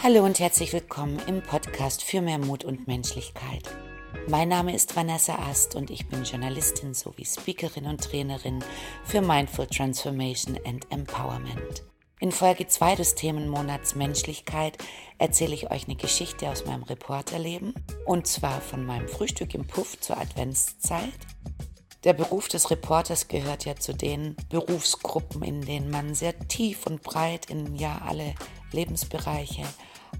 Hallo und herzlich willkommen im Podcast für mehr Mut und Menschlichkeit. Mein Name ist Vanessa Ast und ich bin Journalistin sowie Speakerin und Trainerin für Mindful Transformation and Empowerment. In Folge 2 des Themenmonats Menschlichkeit erzähle ich euch eine Geschichte aus meinem Reporterleben und zwar von meinem Frühstück im Puff zur Adventszeit. Der Beruf des Reporters gehört ja zu den Berufsgruppen, in denen man sehr tief und breit in ja alle Lebensbereiche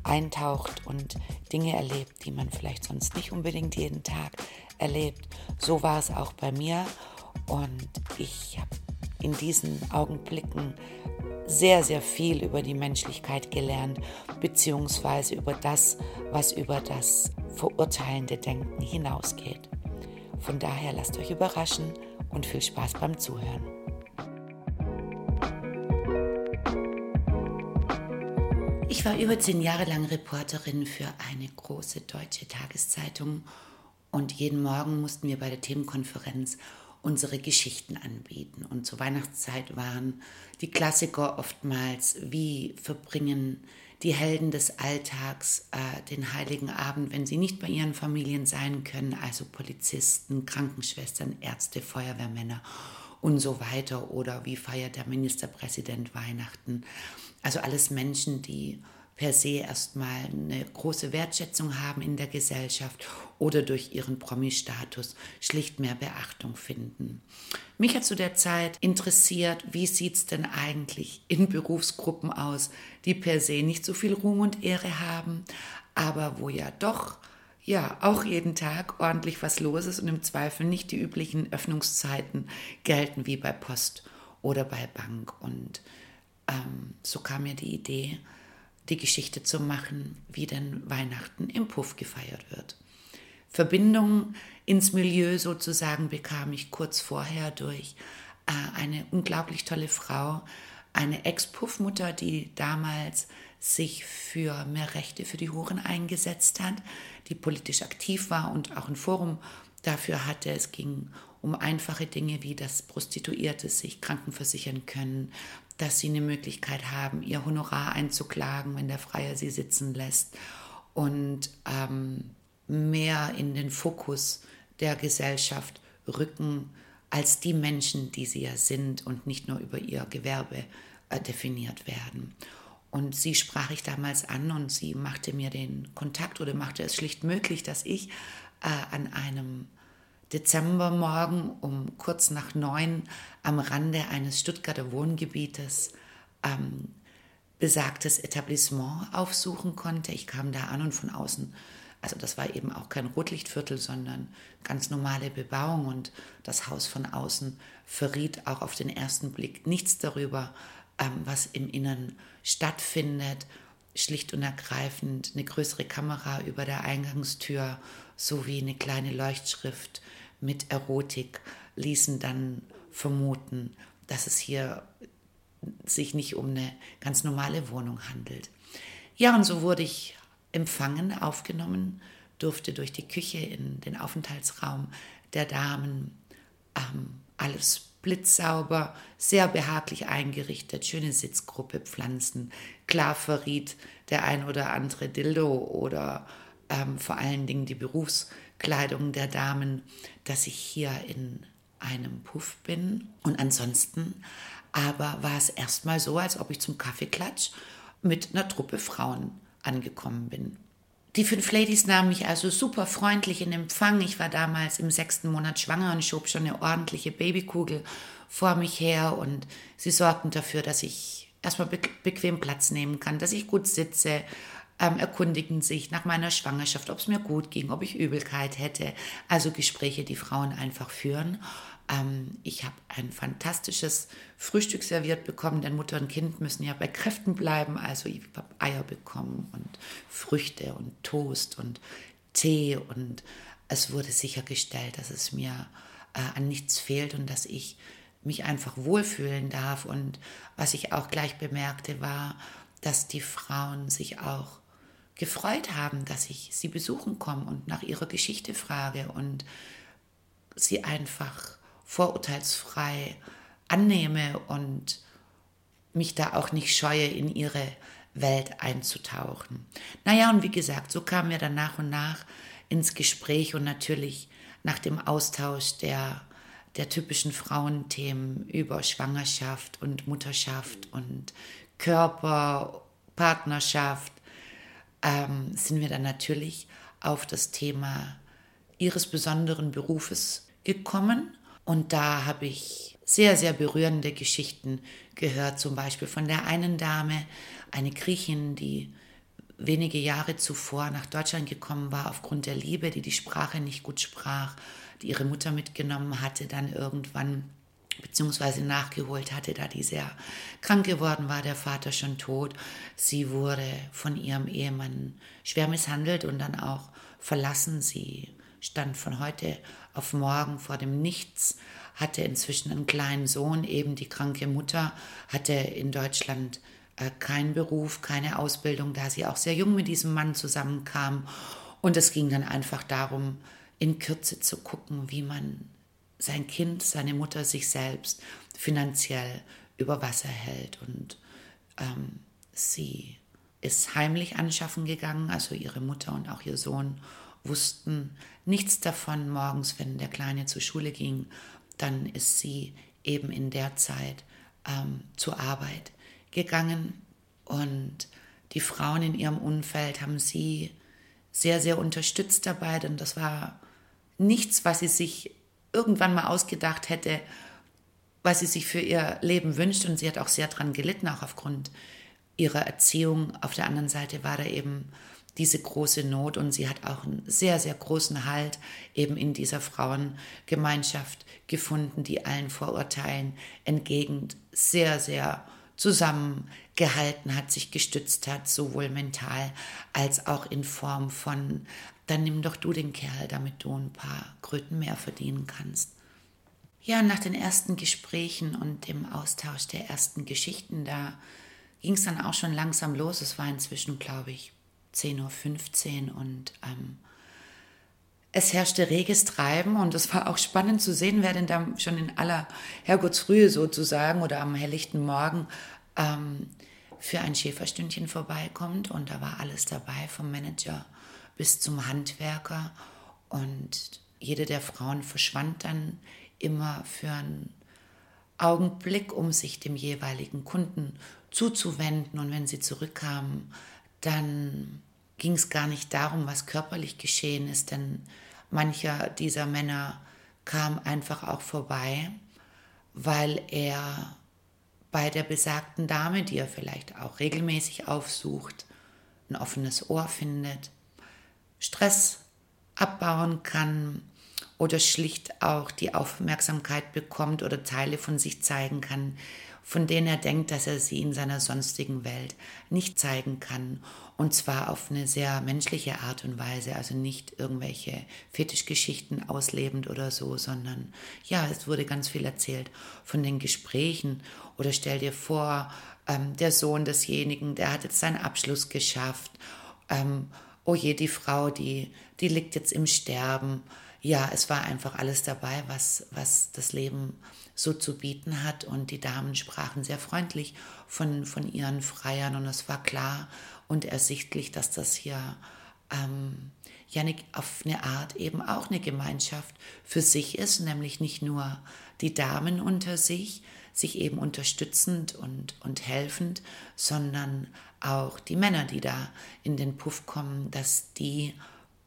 eintaucht und Dinge erlebt, die man vielleicht sonst nicht unbedingt jeden Tag erlebt. So war es auch bei mir und ich habe in diesen Augenblicken sehr, sehr viel über die Menschlichkeit gelernt, beziehungsweise über das, was über das verurteilende Denken hinausgeht. Von daher lasst euch überraschen und viel Spaß beim Zuhören. Ich war über zehn Jahre lang Reporterin für eine große deutsche Tageszeitung und jeden Morgen mussten wir bei der Themenkonferenz unsere Geschichten anbieten. Und zur Weihnachtszeit waren die Klassiker oftmals, wie verbringen die Helden des Alltags äh, den heiligen Abend, wenn sie nicht bei ihren Familien sein können, also Polizisten, Krankenschwestern, Ärzte, Feuerwehrmänner und so weiter. Oder wie feiert der Ministerpräsident Weihnachten? Also alles Menschen, die per se erstmal eine große Wertschätzung haben in der Gesellschaft oder durch ihren Promi-Status schlicht mehr Beachtung finden. Mich hat zu der Zeit interessiert, wie sieht es denn eigentlich in Berufsgruppen aus, die per se nicht so viel Ruhm und Ehre haben, aber wo ja doch ja auch jeden Tag ordentlich was los ist und im Zweifel nicht die üblichen Öffnungszeiten gelten wie bei Post oder bei Bank. Und ähm, so kam mir die Idee, die Geschichte zu machen, wie denn Weihnachten im Puff gefeiert wird. Verbindung ins Milieu sozusagen bekam ich kurz vorher durch äh, eine unglaublich tolle Frau, eine Ex-Puffmutter, die damals sich für mehr Rechte für die Huren eingesetzt hat, die politisch aktiv war und auch ein Forum dafür hatte. Es ging um einfache Dinge wie, dass Prostituierte sich krankenversichern können, dass sie eine Möglichkeit haben, ihr Honorar einzuklagen, wenn der Freier sie sitzen lässt und ähm, mehr in den Fokus der Gesellschaft rücken als die Menschen, die sie ja sind und nicht nur über ihr Gewerbe äh, definiert werden. Und sie sprach ich damals an und sie machte mir den Kontakt oder machte es schlicht möglich, dass ich äh, an einem Dezembermorgen um kurz nach neun am Rande eines Stuttgarter Wohngebietes ähm, besagtes Etablissement aufsuchen konnte. Ich kam da an und von außen, also das war eben auch kein Rotlichtviertel, sondern ganz normale Bebauung und das Haus von außen verriet auch auf den ersten Blick nichts darüber, ähm, was im Innern stattfindet. Schlicht und ergreifend eine größere Kamera über der Eingangstür sowie eine kleine Leuchtschrift mit Erotik ließen dann vermuten, dass es hier sich nicht um eine ganz normale Wohnung handelt. Ja, und so wurde ich empfangen, aufgenommen, durfte durch die Küche in den Aufenthaltsraum der Damen, ähm, alles blitzsauber, sehr behaglich eingerichtet, schöne Sitzgruppe, Pflanzen. Klar verriet der ein oder andere Dildo oder ähm, vor allen Dingen die Berufskleidung der Damen, dass ich hier in einem Puff bin. Und ansonsten aber war es erstmal so, als ob ich zum Kaffeeklatsch mit einer Truppe Frauen angekommen bin. Die fünf Ladies nahmen mich also super freundlich in Empfang. Ich war damals im sechsten Monat schwanger und schob schon eine ordentliche Babykugel vor mich her und sie sorgten dafür, dass ich erstmal bequem Platz nehmen kann, dass ich gut sitze ähm, erkundigen sich nach meiner Schwangerschaft, ob es mir gut ging, ob ich Übelkeit hätte. Also Gespräche, die Frauen einfach führen. Ähm, ich habe ein fantastisches Frühstück serviert bekommen, denn Mutter und Kind müssen ja bei Kräften bleiben. Also ich habe Eier bekommen und Früchte und Toast und Tee und es wurde sichergestellt, dass es mir äh, an nichts fehlt und dass ich mich einfach wohlfühlen darf. Und was ich auch gleich bemerkte, war, dass die Frauen sich auch gefreut haben, dass ich sie besuchen komme und nach ihrer Geschichte frage und sie einfach vorurteilsfrei annehme und mich da auch nicht scheue, in ihre Welt einzutauchen. Naja, und wie gesagt, so kamen wir dann nach und nach ins Gespräch und natürlich nach dem Austausch der, der typischen Frauenthemen über Schwangerschaft und Mutterschaft und Körper, Partnerschaft, ähm, sind wir dann natürlich auf das Thema ihres besonderen Berufes gekommen. Und da habe ich sehr, sehr berührende Geschichten gehört, zum Beispiel von der einen Dame, eine Griechin, die wenige Jahre zuvor nach Deutschland gekommen war aufgrund der Liebe, die die Sprache nicht gut sprach, die ihre Mutter mitgenommen hatte, dann irgendwann beziehungsweise nachgeholt hatte, da die sehr krank geworden war, der Vater schon tot. Sie wurde von ihrem Ehemann schwer misshandelt und dann auch verlassen. Sie stand von heute auf morgen vor dem Nichts, hatte inzwischen einen kleinen Sohn, eben die kranke Mutter, hatte in Deutschland äh, keinen Beruf, keine Ausbildung, da sie auch sehr jung mit diesem Mann zusammenkam. Und es ging dann einfach darum, in Kürze zu gucken, wie man sein Kind, seine Mutter, sich selbst finanziell über Wasser hält. Und ähm, sie ist heimlich anschaffen gegangen, also ihre Mutter und auch ihr Sohn wussten nichts davon morgens, wenn der Kleine zur Schule ging. Dann ist sie eben in der Zeit ähm, zur Arbeit gegangen und die Frauen in ihrem Umfeld haben sie sehr, sehr unterstützt dabei, denn das war nichts, was sie sich irgendwann mal ausgedacht hätte, was sie sich für ihr Leben wünscht und sie hat auch sehr daran gelitten, auch aufgrund ihrer Erziehung. Auf der anderen Seite war da eben diese große Not und sie hat auch einen sehr, sehr großen Halt eben in dieser Frauengemeinschaft gefunden, die allen Vorurteilen entgegen sehr, sehr zusammengehalten hat, sich gestützt hat, sowohl mental als auch in Form von, dann nimm doch du den Kerl, damit du ein paar Kröten mehr verdienen kannst. Ja, nach den ersten Gesprächen und dem Austausch der ersten Geschichten, da ging es dann auch schon langsam los. Es war inzwischen, glaube ich, 10.15 Uhr und ähm, es herrschte reges Treiben und es war auch spannend zu sehen, wer denn da schon in aller Herrgottsfrühe sozusagen oder am helllichten Morgen ähm, für ein Schäferstündchen vorbeikommt. Und da war alles dabei, vom Manager bis zum Handwerker. Und jede der Frauen verschwand dann immer für einen Augenblick, um sich dem jeweiligen Kunden zuzuwenden. Und wenn sie zurückkamen, dann ging es gar nicht darum, was körperlich geschehen ist, denn mancher dieser Männer kam einfach auch vorbei, weil er bei der besagten Dame, die er vielleicht auch regelmäßig aufsucht, ein offenes Ohr findet, Stress abbauen kann oder schlicht auch die Aufmerksamkeit bekommt oder Teile von sich zeigen kann, von denen er denkt, dass er sie in seiner sonstigen Welt nicht zeigen kann. Und zwar auf eine sehr menschliche Art und Weise, also nicht irgendwelche Fetischgeschichten auslebend oder so, sondern ja, es wurde ganz viel erzählt von den Gesprächen. Oder stell dir vor, ähm, der Sohn desjenigen, der hat jetzt seinen Abschluss geschafft. Ähm, oh je, die Frau, die, die liegt jetzt im Sterben. Ja, es war einfach alles dabei, was, was das Leben so zu bieten hat. Und die Damen sprachen sehr freundlich von, von ihren Freiern und es war klar und ersichtlich, dass das hier ähm, ja auf eine Art eben auch eine Gemeinschaft für sich ist, nämlich nicht nur die Damen unter sich, sich eben unterstützend und, und helfend, sondern auch die Männer, die da in den Puff kommen, dass die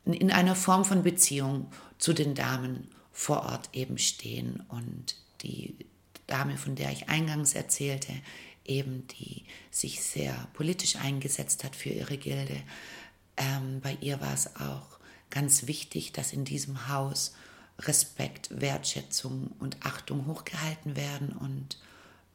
in einer Form von Beziehung zu den Damen vor Ort eben stehen und die Dame, von der ich eingangs erzählte, eben die sich sehr politisch eingesetzt hat für ihre Gilde. Ähm, bei ihr war es auch ganz wichtig, dass in diesem Haus Respekt, Wertschätzung und Achtung hochgehalten werden und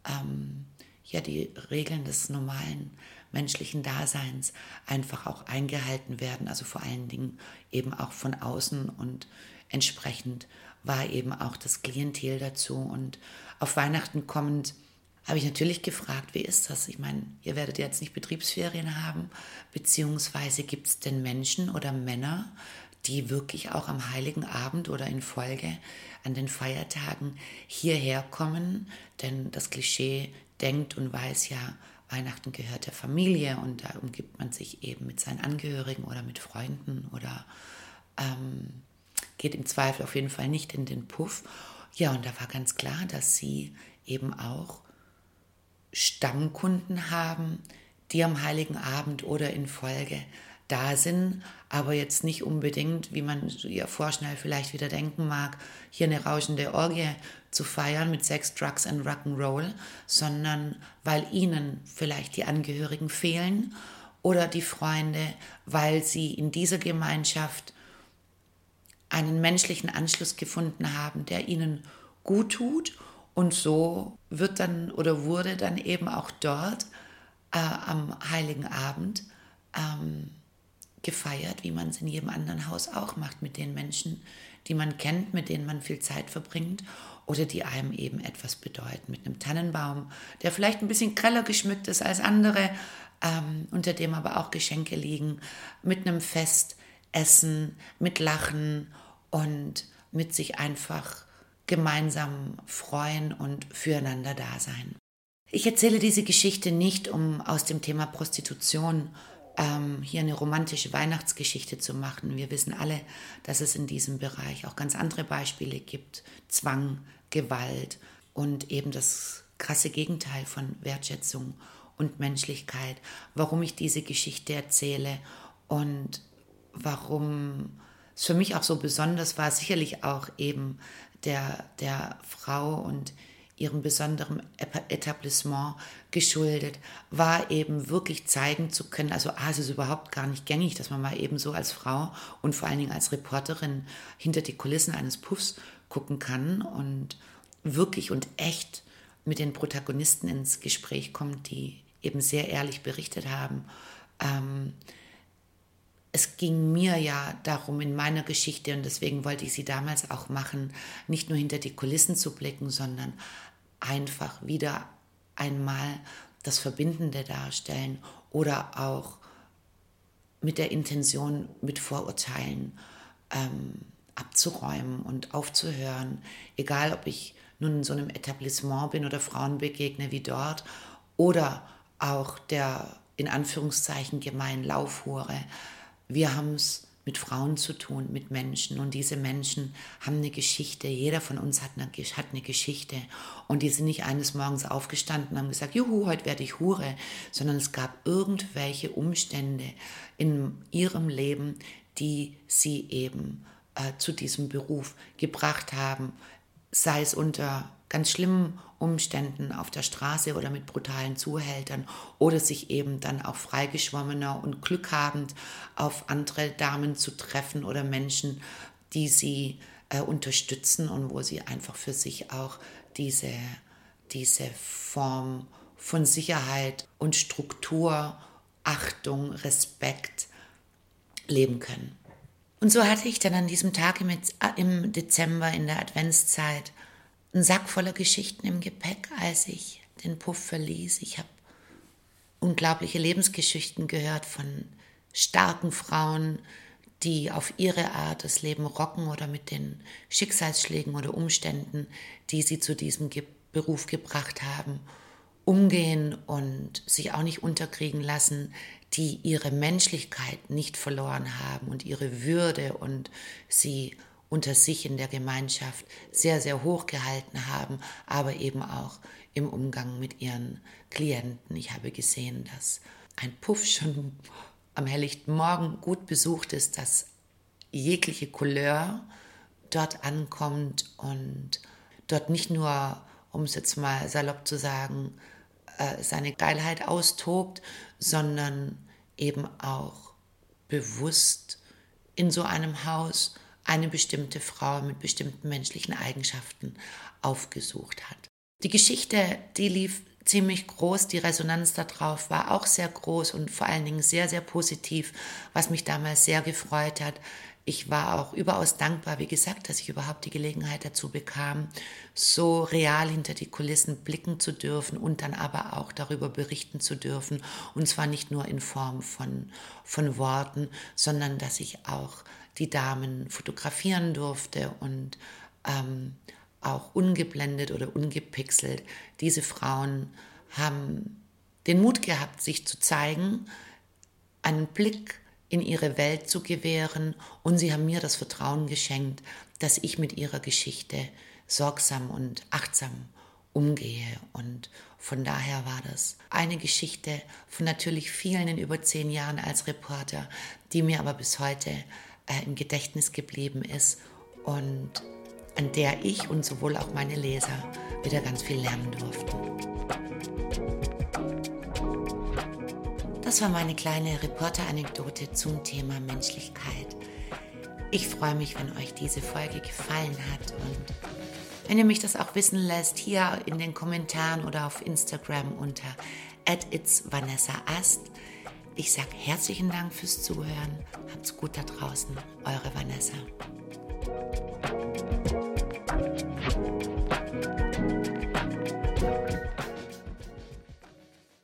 ähm, ja die Regeln des normalen menschlichen Daseins einfach auch eingehalten werden, also vor allen Dingen eben auch von außen und entsprechend war eben auch das Klientel dazu. Und auf Weihnachten kommend habe ich natürlich gefragt, wie ist das? Ich meine, ihr werdet jetzt nicht Betriebsferien haben, beziehungsweise gibt es denn Menschen oder Männer, die wirklich auch am heiligen Abend oder in Folge an den Feiertagen hierher kommen? Denn das Klischee denkt und weiß ja, Weihnachten gehört der Familie und da umgibt man sich eben mit seinen Angehörigen oder mit Freunden oder ähm, geht im Zweifel auf jeden Fall nicht in den Puff. Ja, und da war ganz klar, dass sie eben auch Stammkunden haben, die am heiligen Abend oder in Folge da sind, aber jetzt nicht unbedingt, wie man ja vorschnell vielleicht wieder denken mag, hier eine rauschende Orgie zu feiern mit Sex, Drugs und Rock'n'Roll, sondern weil ihnen vielleicht die Angehörigen fehlen oder die Freunde, weil sie in dieser Gemeinschaft einen menschlichen Anschluss gefunden haben, der ihnen gut tut. Und so wird dann oder wurde dann eben auch dort äh, am heiligen Abend ähm, gefeiert, wie man es in jedem anderen Haus auch macht, mit den Menschen, die man kennt, mit denen man viel Zeit verbringt oder die einem eben etwas bedeuten. Mit einem Tannenbaum, der vielleicht ein bisschen greller geschmückt ist als andere, ähm, unter dem aber auch Geschenke liegen, mit einem Festessen, mit Lachen und mit sich einfach gemeinsam freuen und füreinander da sein. Ich erzähle diese Geschichte nicht, um aus dem Thema Prostitution ähm, hier eine romantische Weihnachtsgeschichte zu machen. Wir wissen alle, dass es in diesem Bereich auch ganz andere Beispiele gibt. Zwang, Gewalt und eben das krasse Gegenteil von Wertschätzung und Menschlichkeit. Warum ich diese Geschichte erzähle und warum es für mich auch so besonders war, sicherlich auch eben der, der Frau und ihrem besonderen Etablissement geschuldet, war eben wirklich zeigen zu können, also ah, es ist überhaupt gar nicht gängig, dass man mal eben so als Frau und vor allen Dingen als Reporterin hinter die Kulissen eines Puffs gucken kann und wirklich und echt mit den Protagonisten ins Gespräch kommt, die eben sehr ehrlich berichtet haben. Ähm, es ging mir ja darum in meiner Geschichte und deswegen wollte ich sie damals auch machen, nicht nur hinter die Kulissen zu blicken, sondern einfach wieder einmal das Verbindende darstellen oder auch mit der Intention, mit Vorurteilen ähm, abzuräumen und aufzuhören, egal ob ich nun in so einem Etablissement bin oder Frauen begegne wie dort oder auch der in Anführungszeichen gemeinen Laufhure. Wir haben es mit Frauen zu tun, mit Menschen. Und diese Menschen haben eine Geschichte. Jeder von uns hat eine, hat eine Geschichte. Und die sind nicht eines Morgens aufgestanden und haben gesagt, juhu, heute werde ich Hure, sondern es gab irgendwelche Umstände in ihrem Leben, die sie eben äh, zu diesem Beruf gebracht haben, sei es unter ganz schlimmen Umständen auf der Straße oder mit brutalen Zuhältern oder sich eben dann auch freigeschwommener und glückhabend auf andere Damen zu treffen oder Menschen, die sie äh, unterstützen und wo sie einfach für sich auch diese, diese Form von Sicherheit und Struktur, Achtung, Respekt leben können. Und so hatte ich dann an diesem Tag im, im Dezember in der Adventszeit einen Sack voller Geschichten im Gepäck, als ich den Puff verließ. Ich habe unglaubliche Lebensgeschichten gehört von starken Frauen, die auf ihre Art das Leben rocken oder mit den Schicksalsschlägen oder Umständen, die sie zu diesem Ge Beruf gebracht haben, umgehen und sich auch nicht unterkriegen lassen, die ihre Menschlichkeit nicht verloren haben und ihre Würde und sie unter sich in der Gemeinschaft sehr, sehr hoch gehalten haben, aber eben auch im Umgang mit ihren Klienten. Ich habe gesehen, dass ein Puff schon am helllichten Morgen gut besucht ist, dass jegliche Couleur dort ankommt und dort nicht nur, um es jetzt mal salopp zu sagen, äh, seine Geilheit austobt, sondern eben auch bewusst in so einem Haus eine bestimmte Frau mit bestimmten menschlichen Eigenschaften aufgesucht hat. Die Geschichte, die lief ziemlich groß, die Resonanz darauf war auch sehr groß und vor allen Dingen sehr, sehr positiv, was mich damals sehr gefreut hat. Ich war auch überaus dankbar, wie gesagt, dass ich überhaupt die Gelegenheit dazu bekam, so real hinter die Kulissen blicken zu dürfen und dann aber auch darüber berichten zu dürfen. Und zwar nicht nur in Form von, von Worten, sondern dass ich auch die Damen fotografieren durfte und ähm, auch ungeblendet oder ungepixelt. Diese Frauen haben den Mut gehabt, sich zu zeigen, einen Blick in ihre Welt zu gewähren und sie haben mir das Vertrauen geschenkt, dass ich mit ihrer Geschichte sorgsam und achtsam umgehe. Und von daher war das eine Geschichte von natürlich vielen in über zehn Jahren als Reporter, die mir aber bis heute äh, im Gedächtnis geblieben ist und an der ich und sowohl auch meine Leser wieder ganz viel lernen durften. Das war meine kleine Reporter-Anekdote zum Thema Menschlichkeit. Ich freue mich, wenn euch diese Folge gefallen hat und wenn ihr mich das auch wissen lässt, hier in den Kommentaren oder auf Instagram unter itsvanessaast. Ich sage herzlichen Dank fürs Zuhören. Habt's gut da draußen. Eure Vanessa.